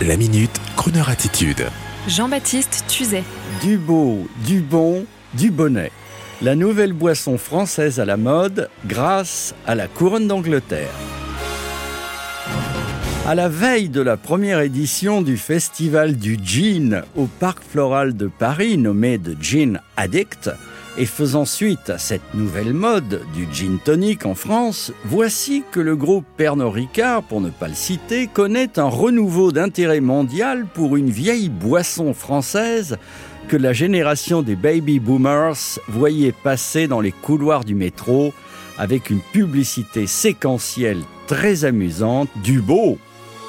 La minute, Kroneur attitude. Jean-Baptiste Tuzet. Du beau, du bon, du bonnet. La nouvelle boisson française à la mode grâce à la couronne d'Angleterre. À la veille de la première édition du festival du gin au Parc Floral de Paris, nommé The Gin Addict, et faisant suite à cette nouvelle mode du gin tonic en France, voici que le groupe Pernod Ricard, pour ne pas le citer, connaît un renouveau d'intérêt mondial pour une vieille boisson française que la génération des baby boomers voyait passer dans les couloirs du métro avec une publicité séquentielle très amusante du beau,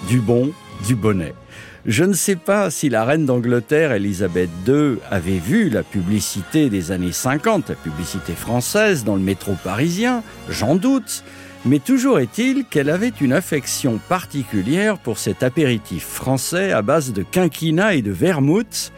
du bon, du bonnet. Je ne sais pas si la reine d'Angleterre, Elisabeth II, avait vu la publicité des années 50, la publicité française dans le métro parisien, j'en doute, mais toujours est-il qu'elle avait une affection particulière pour cet apéritif français à base de quinquina et de vermouth,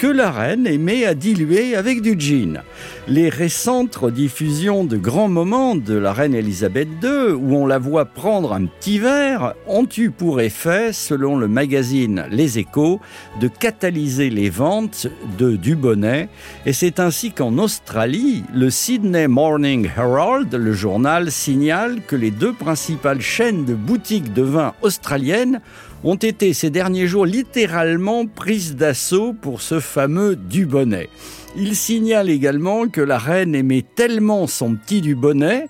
que la reine aimait à diluer avec du gin. Les récentes rediffusions de grands moments de la reine Elisabeth II, où on la voit prendre un petit verre, ont eu pour effet, selon le magazine Les Échos, de catalyser les ventes de Dubonnet. Et c'est ainsi qu'en Australie, le Sydney Morning Herald, le journal, signale que les deux principales chaînes de boutiques de vin australiennes ont été ces derniers jours littéralement prises d'assaut pour ce fameux Dubonnet. Il signale également que la reine aimait tellement son petit Dubonnet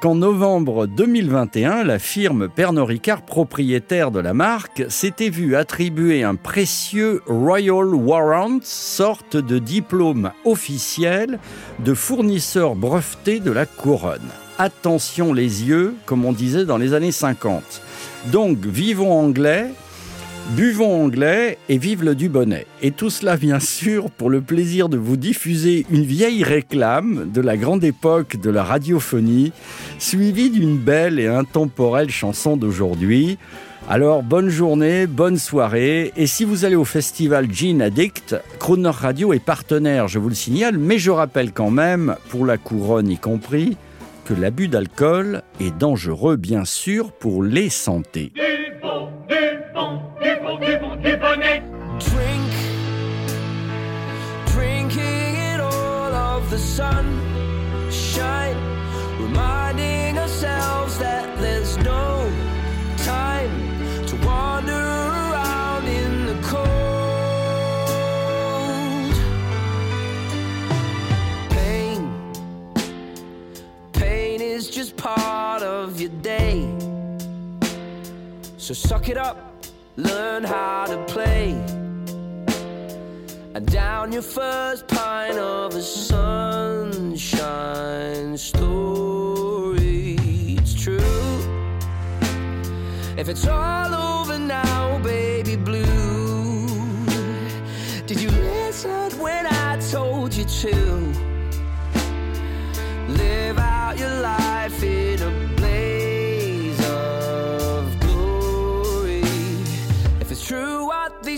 qu'en novembre 2021, la firme Pernod Ricard, propriétaire de la marque, s'était vue attribuer un précieux Royal Warrant, sorte de diplôme officiel de fournisseur breveté de la couronne. Attention les yeux, comme on disait dans les années 50. Donc, vivons anglais, buvons anglais et vive le Dubonnet. Et tout cela, bien sûr, pour le plaisir de vous diffuser une vieille réclame de la grande époque de la radiophonie, suivie d'une belle et intemporelle chanson d'aujourd'hui. Alors, bonne journée, bonne soirée. Et si vous allez au festival Gin Addict, Croner Radio est partenaire, je vous le signale, mais je rappelle quand même, pour la couronne y compris, que l'abus d'alcool est dangereux bien sûr pour les santé. Your day. So suck it up, learn how to play. And down your first pint of a sunshine story. It's true. If it's all over now, baby blue, did you listen when I told you to? Live out your life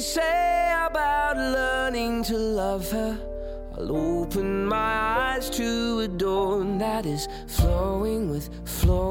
say about learning to love her, I'll open my eyes to a dawn that is flowing with, flowing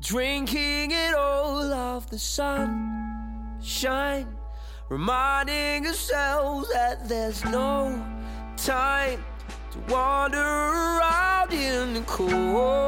drinking it all of the sun. Shine. Reminding ourselves that there's no time to wander around in the cold